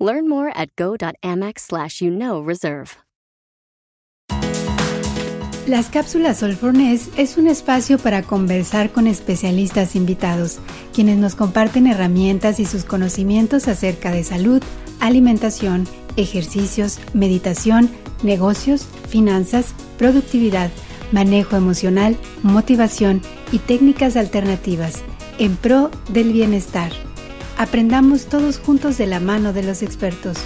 Learn more at go.amex slash you know reserve. Las cápsulas Solfornés es un espacio para conversar con especialistas invitados, quienes nos comparten herramientas y sus conocimientos acerca de salud, alimentación, ejercicios, meditación, negocios, finanzas, productividad, manejo emocional, motivación y técnicas alternativas en pro del bienestar. Aprendamos todos juntos de la mano de los expertos.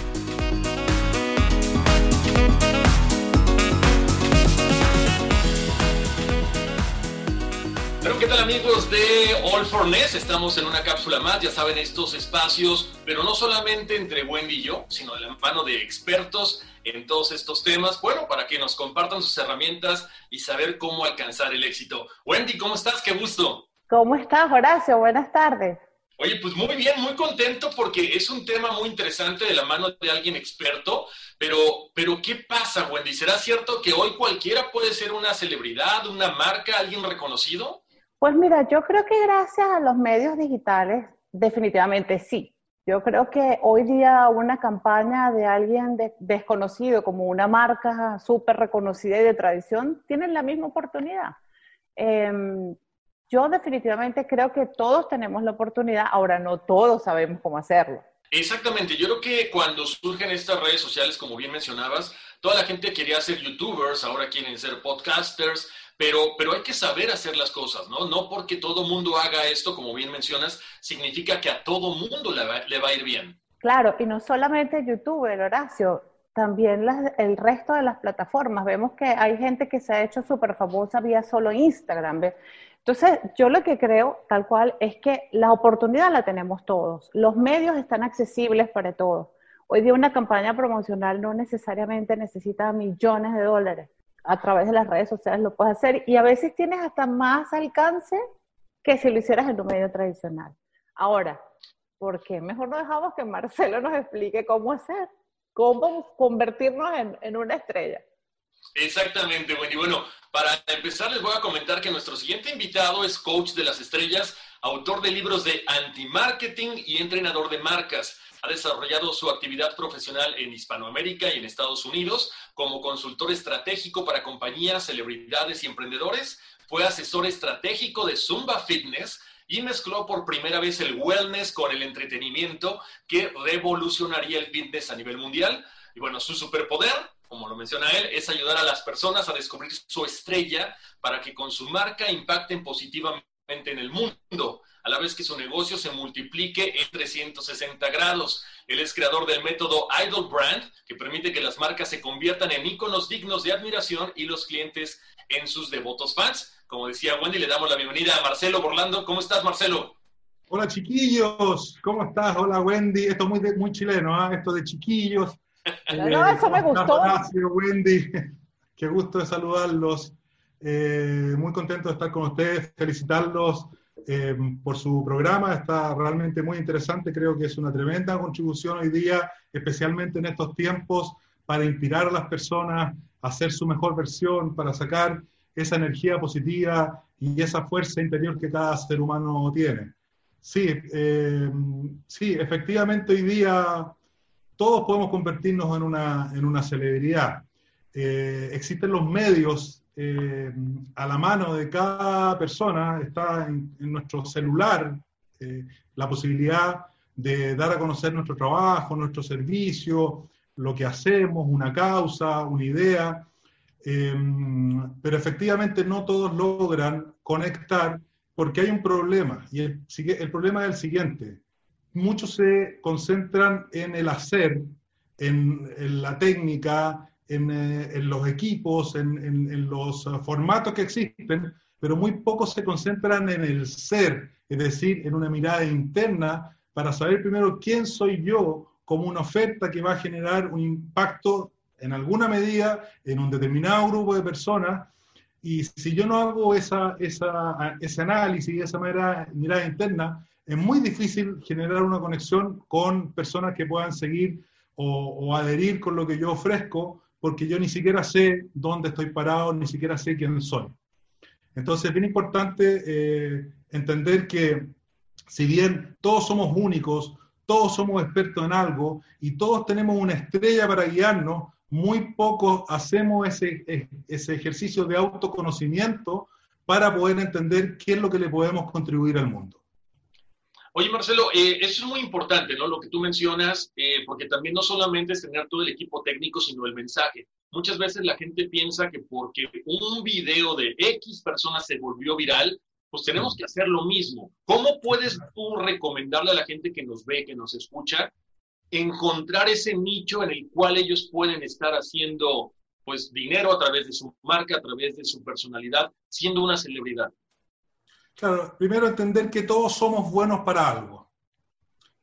Pero ¿qué tal amigos de All for Ness? Estamos en una cápsula más, ya saben, estos espacios, pero no solamente entre Wendy y yo, sino de la mano de expertos en todos estos temas, bueno, para que nos compartan sus herramientas y saber cómo alcanzar el éxito. Wendy, ¿cómo estás? Qué gusto. ¿Cómo estás, Horacio? Buenas tardes. Oye, pues muy bien, muy contento porque es un tema muy interesante de la mano de alguien experto, pero, pero ¿qué pasa, Wendy? ¿Será cierto que hoy cualquiera puede ser una celebridad, una marca, alguien reconocido? Pues mira, yo creo que gracias a los medios digitales, definitivamente sí. Yo creo que hoy día una campaña de alguien desconocido como una marca súper reconocida y de tradición tiene la misma oportunidad. Em, yo definitivamente creo que todos tenemos la oportunidad, ahora no todos sabemos cómo hacerlo. Exactamente, yo creo que cuando surgen estas redes sociales, como bien mencionabas, toda la gente quería ser youtubers, ahora quieren ser podcasters, pero, pero hay que saber hacer las cosas, ¿no? No porque todo mundo haga esto, como bien mencionas, significa que a todo mundo le va, le va a ir bien. Claro, y no solamente YouTube, Horacio, también el resto de las plataformas. Vemos que hay gente que se ha hecho súper famosa vía solo Instagram. Entonces, yo lo que creo, tal cual, es que la oportunidad la tenemos todos. Los medios están accesibles para todos. Hoy día una campaña promocional no necesariamente necesita millones de dólares a través de las redes sociales lo puedes hacer y a veces tienes hasta más alcance que si lo hicieras en un medio tradicional. Ahora, ¿por qué mejor no dejamos que Marcelo nos explique cómo hacer? ¿Cómo convertirnos en, en una estrella? Exactamente, bueno, y bueno, para empezar les voy a comentar que nuestro siguiente invitado es coach de las estrellas, autor de libros de anti-marketing y entrenador de marcas. Ha desarrollado su actividad profesional en Hispanoamérica y en Estados Unidos como consultor estratégico para compañías, celebridades y emprendedores. Fue asesor estratégico de Zumba Fitness y mezcló por primera vez el wellness con el entretenimiento que revolucionaría el fitness a nivel mundial. Y bueno, su superpoder, como lo menciona él, es ayudar a las personas a descubrir su estrella para que con su marca impacten positivamente en el mundo a la vez que su negocio se multiplique en 360 grados. Él es creador del método Idol Brand, que permite que las marcas se conviertan en íconos dignos de admiración y los clientes en sus devotos fans. Como decía Wendy, le damos la bienvenida a Marcelo Borlando. ¿Cómo estás, Marcelo? Hola, chiquillos. ¿Cómo estás? Hola, Wendy. Esto es muy, muy chileno, ¿ah? Esto de chiquillos. No, eso me gustó. Gracias, Wendy. Qué gusto de saludarlos. Eh, muy contento de estar con ustedes, felicitarlos eh, por su programa, está realmente muy interesante, creo que es una tremenda contribución hoy día, especialmente en estos tiempos, para inspirar a las personas a hacer su mejor versión, para sacar esa energía positiva y esa fuerza interior que cada ser humano tiene. Sí, eh, sí, efectivamente hoy día todos podemos convertirnos en una, en una celebridad. Eh, existen los medios eh, a la mano de cada persona, está en, nuestro celular eh, la posibilidad de dar a conocer nuestro trabajo, nuestro servicio, lo que hacemos, una causa, una idea, pero efectivamente no todos logran conectar porque hay un problema, y el problema es el siguiente, muchos se concentran en el hacer, en, la técnica, eh, en, los equipos, en, los uh, formatos que existen, pero muy pocos se concentran en el ser, es decir, en una mirada interna para saber primero quién soy yo como una oferta que va a generar un impacto en alguna medida en un determinado grupo de personas. Y si yo no hago esa, esa, ese análisis y esa mirada interna, es muy difícil generar una conexión con personas que puedan seguir o, adherir con lo que yo ofrezco, porque yo ni siquiera sé dónde estoy parado, ni siquiera sé quién soy. Entonces es bien importante eh, entender que si bien todos somos únicos, todos somos expertos en algo y todos tenemos una estrella para guiarnos, muy pocos hacemos ese, ese ejercicio de autoconocimiento para poder entender qué es lo que le podemos contribuir al mundo. Oye, Marcelo, eh, eso es muy importante, ¿no? Lo que tú mencionas, eh, porque también no solamente es tener todo el equipo técnico, sino el mensaje. Muchas veces la gente piensa que porque un video de X personas se volvió viral, pues tenemos que hacer lo mismo. ¿Cómo puedes tú recomendarle a la gente que nos ve, que nos escucha, encontrar ese nicho en el cual ellos pueden estar haciendo pues dinero a través de su marca, a través de su personalidad, siendo una celebridad? Claro, primero entender que todos somos buenos para algo.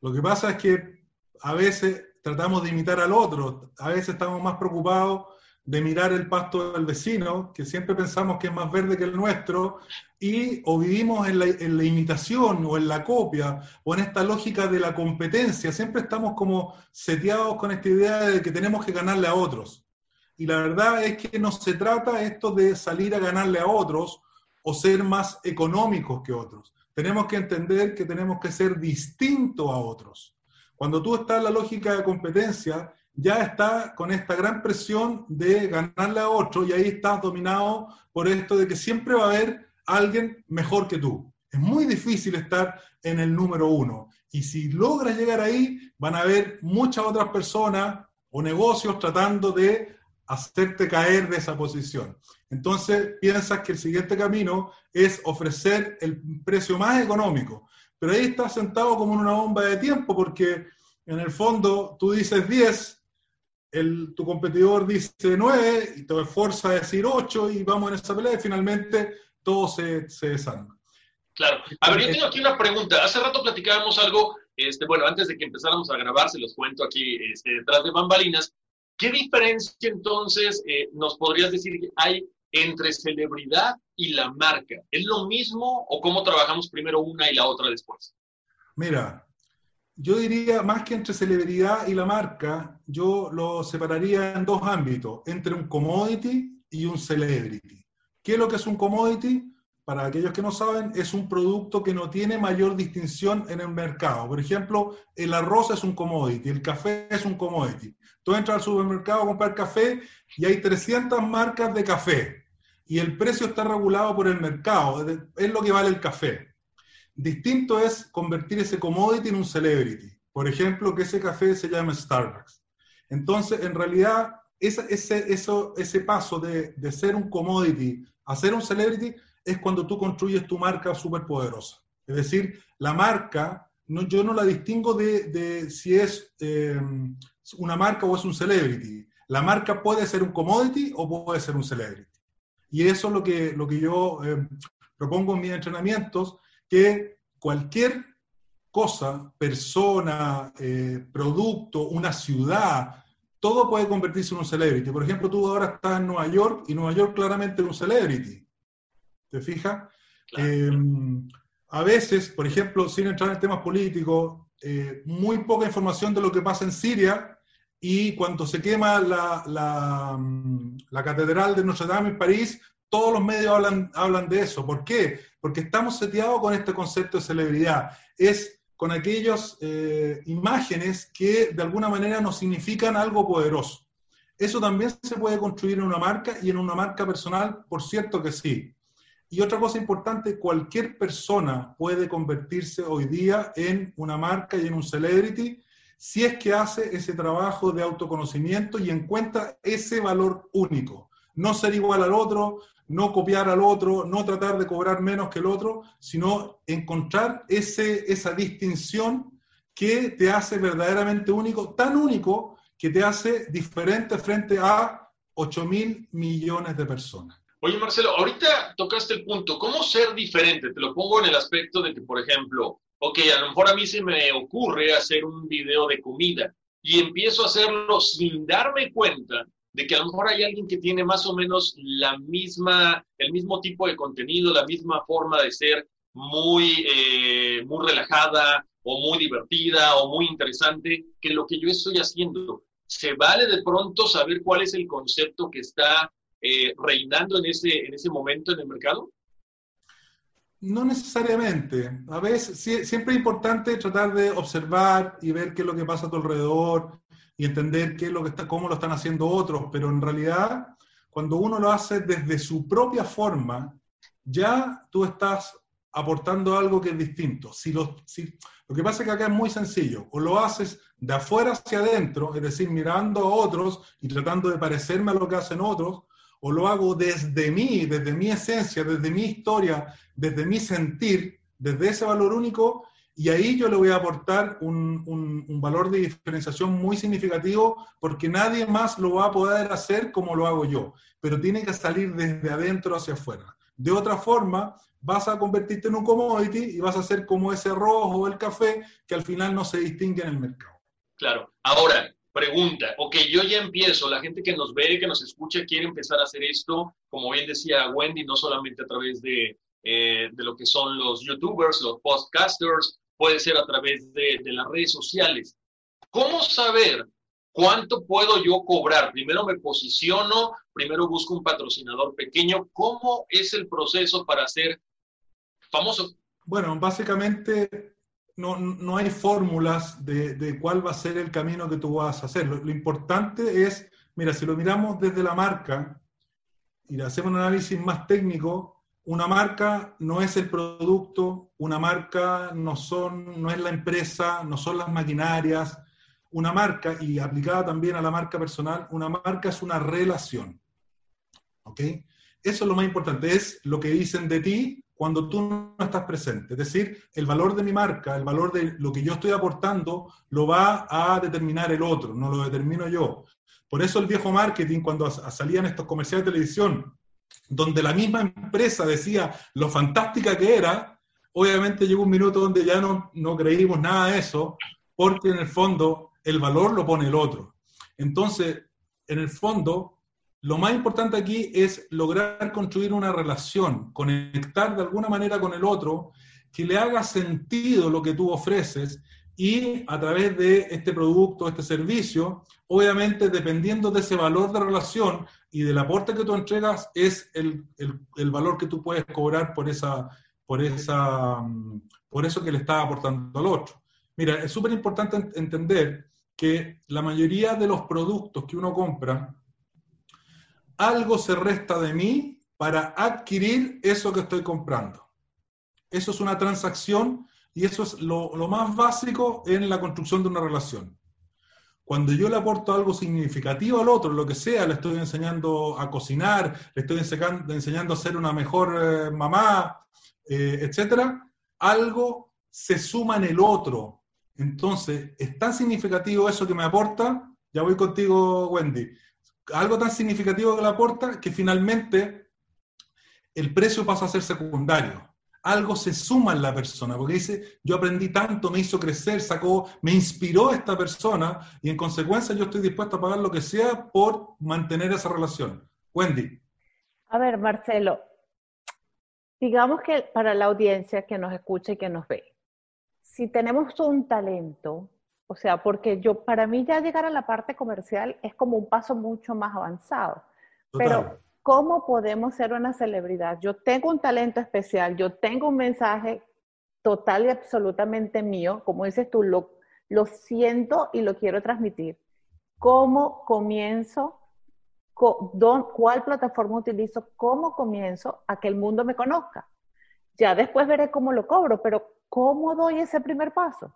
Lo que pasa es que a veces tratamos de imitar al otro, a veces estamos más preocupados de mirar el pasto del vecino, que siempre pensamos que es más verde que el nuestro, y o vivimos en la, imitación o en la copia o en esta lógica de la competencia, siempre estamos como seteados con esta idea de que tenemos que ganarle a otros. Y la verdad es que no se trata esto de salir a ganarle a otros, o ser más económicos que otros. Tenemos que entender que tenemos que ser distintos a otros. Cuando tú estás en la lógica de competencia, ya está con esta gran presión de ganarle a otro y ahí estás dominado por esto de que siempre va a haber alguien mejor que tú. Es muy difícil estar en el número uno. Y si logras llegar ahí, van a haber muchas otras personas o negocios tratando de hacerte caer de esa posición. Entonces piensas que el siguiente camino es ofrecer el precio más económico, pero ahí estás sentado como en una bomba de tiempo porque en el fondo tú dices 10, el, tu competidor dice 9 y te esfuerza a decir 8 y vamos en esa pelea y finalmente todo se, se desarma. Claro. A ver, yo tengo aquí una pregunta. Hace rato platicábamos algo, este, bueno, antes de que empezáramos a grabar, se los cuento aquí este, detrás de bambalinas, ¿Qué diferencia entonces eh, nos podrías decir que hay entre celebridad y la marca? ¿Es lo mismo o cómo trabajamos primero una y la otra después? Mira, yo diría más que entre celebridad y la marca, yo lo separaría en dos ámbitos, entre un commodity y un celebrity. ¿Qué es lo que es un commodity? Para aquellos que no saben, es un producto que no tiene mayor distinción en el mercado. Por ejemplo, el arroz es un commodity, el café es un commodity. Tú entras al supermercado a comprar café y hay 300 marcas de café y el precio está regulado por el mercado, es lo que vale el café. Distinto es convertir ese commodity en un celebrity. Por ejemplo, que ese café se llame Starbucks. Entonces, en realidad, ese, paso de, ser un commodity a ser un celebrity es cuando tú construyes tu marca súper poderosa. Es decir, la marca, yo no la distingo de, si es eh, una marca o es un celebrity. La marca puede ser un commodity o puede ser un celebrity. Y eso es lo que, lo que yo eh, propongo en mis entrenamientos, que cualquier cosa, persona, eh, producto, una ciudad, todo puede convertirse en un celebrity. Por ejemplo, tú ahora estás en Nueva York y Nueva York claramente es un celebrity. ¿Te fijas? Em, a veces, por ejemplo, sin entrar en temas políticos, eh, muy poca información de lo que pasa en Siria y cuando se quema la, la, mm, la, Catedral de Notre Dame en París, todos los medios hablan, hablan de eso. ¿Por qué? Porque estamos seteados con este concepto de celebridad. Es con aquellas eh, imágenes que de alguna manera nos significan algo poderoso. Eso también se puede construir en una marca y en una marca personal, por cierto que sí. Y otra cosa importante, cualquier persona puede convertirse hoy día en una marca y en un celebrity si es que hace ese trabajo de autoconocimiento y encuentra ese valor único. No ser igual al otro, no copiar al otro, no tratar de cobrar menos que el otro, sino encontrar ese, esa distinción que te hace verdaderamente único, tan único que te hace diferente frente a 8 mil millones de personas. Oye, Marcelo, ahorita tocaste el punto, ¿cómo ser diferente? Te lo pongo en el aspecto de que, por ejemplo, ok, a lo mejor a mí se me ocurre hacer un video de comida y empiezo a hacerlo sin darme cuenta de que a lo mejor hay alguien que tiene más o menos la misma, el mismo tipo de contenido, la misma forma de ser muy, eh, muy relajada o muy divertida o muy interesante que lo que yo estoy haciendo. ¿Se vale de pronto saber cuál es el concepto que está eh, reinando en ese, en ese momento en el mercado? No necesariamente. A veces siempre es importante tratar de observar y ver qué es lo que pasa a tu alrededor y entender qué es lo que está, cómo lo están haciendo otros, pero en realidad cuando uno lo hace desde su propia forma, ya tú estás aportando algo que es distinto. Si lo, lo que pasa es que acá es muy sencillo, o lo haces de afuera hacia adentro, es decir, mirando a otros y tratando de parecerme a lo que hacen otros, o lo hago desde mí, desde mi esencia, desde mi historia, desde mi sentir, desde ese valor único, y ahí yo le voy a aportar un, un, valor de diferenciación muy significativo porque nadie más lo va a poder hacer como lo hago yo, pero tiene que salir desde adentro hacia afuera. De otra forma, vas a convertirte en un commodity y vas a ser como ese rojo o el café que al final no se distingue en el mercado. Claro. Ahora, pregunta, ok, yo ya empiezo, la gente que nos ve, que nos escucha, quiere empezar a hacer esto, como bien decía Wendy, no solamente a través de, eh, de lo que son los youtubers, los podcasters, puede ser a través de, de las redes sociales. ¿Cómo saber cuánto puedo yo cobrar? Primero me posiciono, primero busco un patrocinador pequeño. ¿Cómo es el proceso para ser famoso? Bueno, básicamente no, no hay fórmulas de, cuál va a ser el camino que tú vas a hacer. Lo, lo, importante es, mira, si lo miramos desde la marca y le hacemos un análisis más técnico, una marca no es el producto, una marca no, son, no es la empresa, no son las maquinarias. Una marca, y aplicada también a la marca personal, una marca es una relación. ¿Ok? Eso es lo más importante, es lo que dicen de ti cuando tú no estás presente. Es decir, el valor de mi marca, el valor de lo que yo estoy aportando, lo va a determinar el otro, no lo determino yo. Por eso el viejo marketing, cuando salían estos comerciales de televisión, donde la misma empresa decía lo fantástica que era, obviamente llegó un minuto donde ya no, no creímos nada de eso, porque en el fondo el valor lo pone el otro. Entonces, en el fondo, lo más importante aquí es lograr construir una relación, conectar de alguna manera con el otro, que le haga sentido lo que tú ofreces y a través de este producto, este servicio, obviamente dependiendo de ese valor de relación y del aporte que tú entregas, es el, el, valor que tú puedes cobrar por, esa, por, esa, por eso que le estás aportando al otro. Mira, es súper importante entender que la mayoría de los productos que uno compra, algo se resta de mí para adquirir eso que estoy comprando. Eso es una transacción y eso es lo, más básico en la construcción de una relación. Cuando yo le aporto algo significativo al otro, lo que sea, le estoy enseñando a cocinar, le estoy enseñando a ser una mejor eh, mamá, eh, etcétera, algo se suma en el otro. Entonces, es tan significativo eso que me aporta, ya voy contigo, Wendy, algo tan significativo que le aporta que finalmente el precio pasa a ser secundario algo se suma en la persona, porque dice, yo aprendí tanto, me hizo crecer, sacó, me inspiró esta persona y en consecuencia yo estoy dispuesto a pagar lo que sea por mantener esa relación. Wendy. A ver, Marcelo, digamos que para la audiencia que nos escucha y que nos ve, si tenemos un talento, o sea, porque yo, para mí ya llegar a la parte comercial es como un paso mucho más avanzado. Total. Pero ¿Cómo podemos ser una celebridad? Yo tengo un talento especial, yo tengo un mensaje total y absolutamente mío, como dices tú, lo, lo siento y lo quiero transmitir. ¿Cómo comienzo? ¿Cuál plataforma utilizo? ¿Cómo comienzo a que el mundo me conozca? Ya después veré cómo lo cobro, pero ¿cómo doy ese primer paso?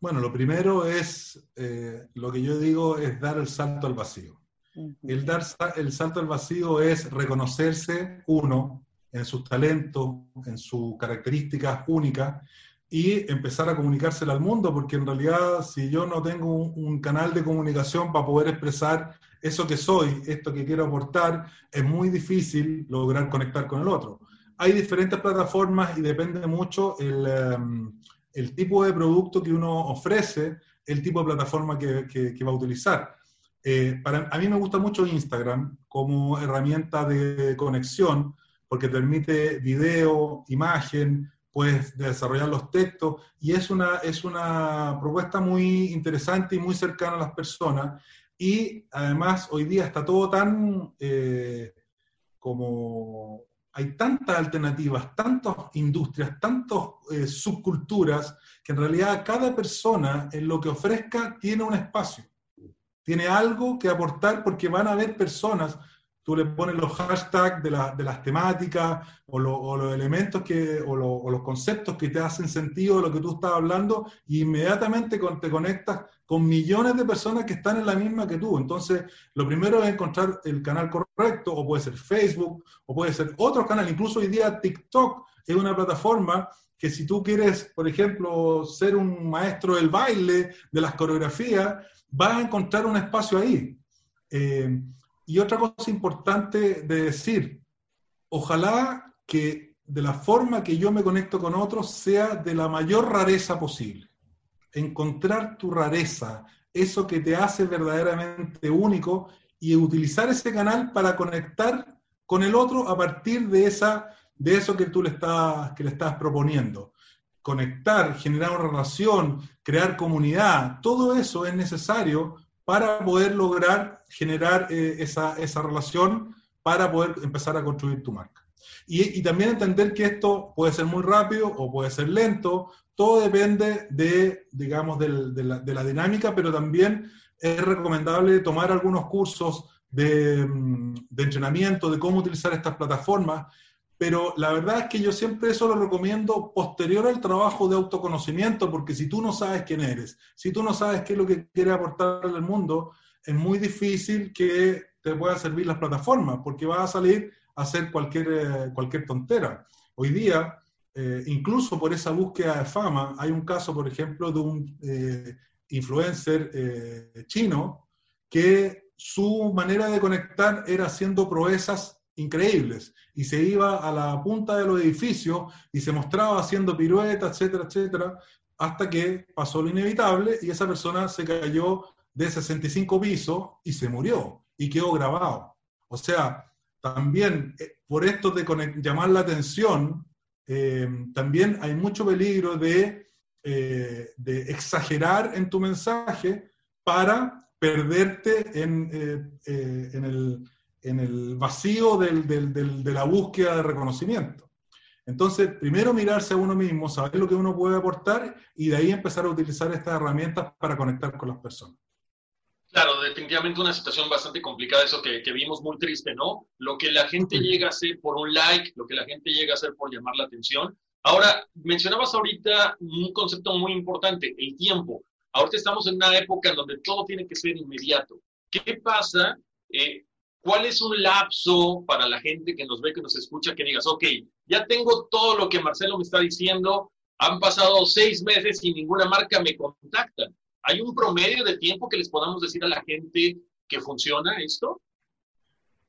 Bueno, lo primero es, eh, lo que yo digo es dar el salto al vacío. El, dar, el salto al vacío es reconocerse uno en sus talentos, en sus características únicas y empezar a comunicárselo al mundo, porque en realidad si yo no tengo un, un, canal de comunicación para poder expresar eso que soy, esto que quiero aportar, es muy difícil lograr conectar con el otro. Hay diferentes plataformas y depende mucho el, um, el tipo de producto que uno ofrece, el tipo de plataforma que, va a utilizar Eh, para, a mí me gusta mucho Instagram como herramienta de conexión porque permite video, imagen, puedes desarrollar los textos y es una, es una propuesta muy interesante y muy cercana a las personas. Y además hoy día está todo tan eh, como hay tantas alternativas, tantas industrias, tantas eh, subculturas, que en realidad cada persona en lo que ofrezca tiene un espacio, tiene algo que aportar porque van a haber personas tú le pones los hashtags de, las temáticas o, los elementos que, o, los conceptos que te hacen sentido de lo que tú estás hablando y inmediatamente te conectas con millones de personas que están en la misma que tú. Entonces, lo primero es encontrar el canal correcto, o puede ser Facebook, o puede ser otro canal, incluso hoy día TikTok es una plataforma que si tú quieres, por ejemplo, ser un maestro del baile, de las coreografías, vas a encontrar un espacio ahí. Eh, y otra cosa importante de decir, ojalá que de la forma que yo me conecto con otros sea de la mayor rareza posible. Encontrar tu rareza, eso que te hace verdaderamente único y utilizar ese canal para conectar con el otro a partir de, esa, de eso que tú le estás, que le estás proponiendo. Conectar, generar una relación, crear comunidad, todo eso es necesario para poder lograr generar eh, esa, esa, relación, para poder empezar a construir tu marca. Y, también entender que esto puede ser muy rápido o puede ser lento, todo depende de, digamos, de, la, de la, dinámica, pero también es recomendable tomar algunos cursos de, mm, de entrenamiento, de cómo utilizar estas plataformas, pero la verdad es que yo siempre eso lo recomiendo posterior al trabajo de autoconocimiento, porque si tú no sabes quién eres, si tú no sabes qué es lo que quieres aportar al mundo, es muy difícil que te puedan servir las plataformas, porque vas a salir a hacer cualquier, eh, cualquier tontera. Hoy día, eh, incluso por esa búsqueda de fama, hay un caso, por ejemplo, de un eh, influencer chino que su manera de conectar era haciendo proezas increíbles y se iba a la punta de los edificios y se mostraba haciendo piruetas, etcétera, etcétera, hasta que pasó lo inevitable y esa persona se cayó de 65 pisos y se murió y quedó grabado. O sea, también eh, por esto de llamar la atención, eh, también hay mucho peligro de, eh, de, exagerar en tu mensaje para perderte en, en el en el vacío de la búsqueda de reconocimiento. Entonces, primero mirarse a uno mismo, saber lo que uno puede aportar y de ahí empezar a utilizar estas herramientas para conectar con las personas. Claro, definitivamente una situación bastante complicada, eso que, vimos muy triste, ¿no? Lo que la gente llega a hacer por un like, lo que la gente llega a hacer por llamar la atención. Ahora, mencionabas ahorita un concepto muy importante, el tiempo. Ahorita estamos en una época en donde todo tiene que ser inmediato. ¿Qué pasa eh, ¿Cuál es un lapso para la gente que nos ve, que nos escucha, que digas, ok, ya tengo todo lo que Marcelo me está diciendo, han pasado seis meses y ninguna marca me contacta? ¿Hay un promedio de tiempo que les podamos decir a la gente que funciona esto?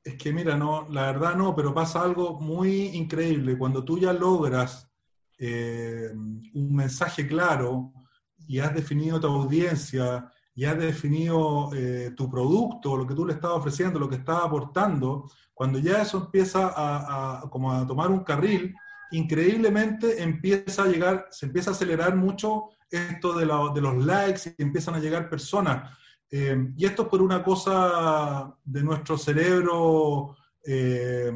Es que mira, no, la verdad no, pero pasa algo muy increíble. Cuando tú ya logras eh, un mensaje claro y has definido tu audiencia, ya has definido eh, tu producto, lo que tú le estás ofreciendo, lo que estás aportando, cuando ya eso empieza a, como a tomar un carril, increíblemente empieza a llegar, se empieza a acelerar mucho esto de, los likes y empiezan a llegar personas. Eh, y esto es por una cosa de nuestro cerebro eh,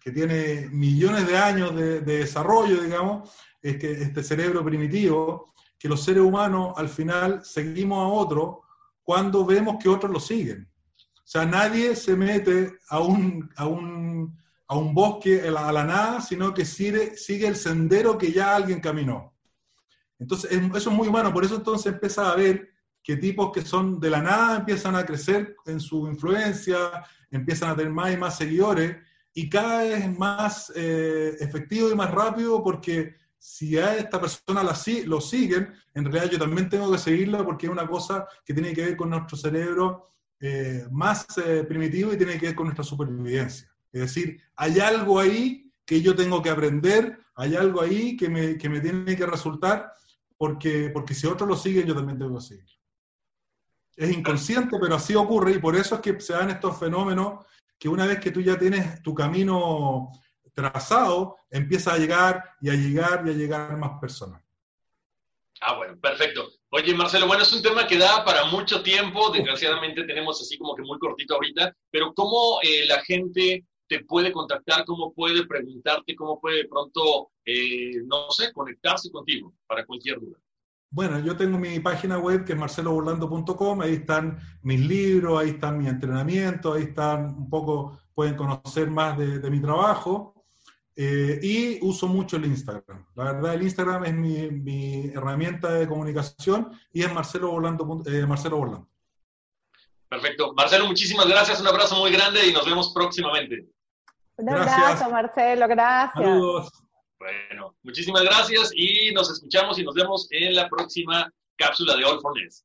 que tiene millones de años de, de desarrollo, digamos, este cerebro primitivo, que los seres humanos al final seguimos a otro cuando vemos que otros lo siguen. O sea, nadie se mete a un, a un, a un bosque a la, nada, sino que sigue, sigue el sendero que ya alguien caminó. Entonces, eso es muy humano, por eso entonces empieza a ver que tipos que son de la nada empiezan a crecer en su influencia, empiezan a tener más y más seguidores, y cada vez es más eh, efectivo y más rápido porque si a esta persona la, lo siguen, en realidad yo también tengo que seguirla porque es una cosa que tiene que ver con nuestro cerebro eh, más eh, primitivo y tiene que ver con nuestra supervivencia. Es decir, hay algo ahí que yo tengo que aprender, hay algo ahí que me, que me tiene que resultar, porque, porque si otros lo siguen, yo también tengo que seguir. Es inconsciente, pero así ocurre y por eso es que se dan estos fenómenos que una vez que tú ya tienes tu camino trazado, empieza a llegar y a llegar y a llegar más personas. Ah, bueno, perfecto. Oye, Marcelo, bueno, es un tema que da para mucho tiempo, desgraciadamente tenemos así como que muy cortito ahorita, pero ¿cómo eh, la gente te puede contactar, cómo puede preguntarte, cómo puede pronto, eh, no sé, conectarse contigo para cualquier duda? Bueno, yo tengo mi página web que es marceloburlando.com, ahí están mis libros, ahí están mi entrenamiento, ahí están un poco, pueden conocer más de, mi trabajo. Eh, y uso mucho el Instagram. La verdad, el Instagram es mi, herramienta de comunicación y es Marcelo Borlando. Eh, Marcelo. Perfecto. Marcelo, muchísimas gracias. Un abrazo muy grande y nos vemos próximamente. Un abrazo, Marcelo. Gracias. Saludos. Bueno, muchísimas gracias y nos escuchamos y nos vemos en la próxima cápsula de All for Ness.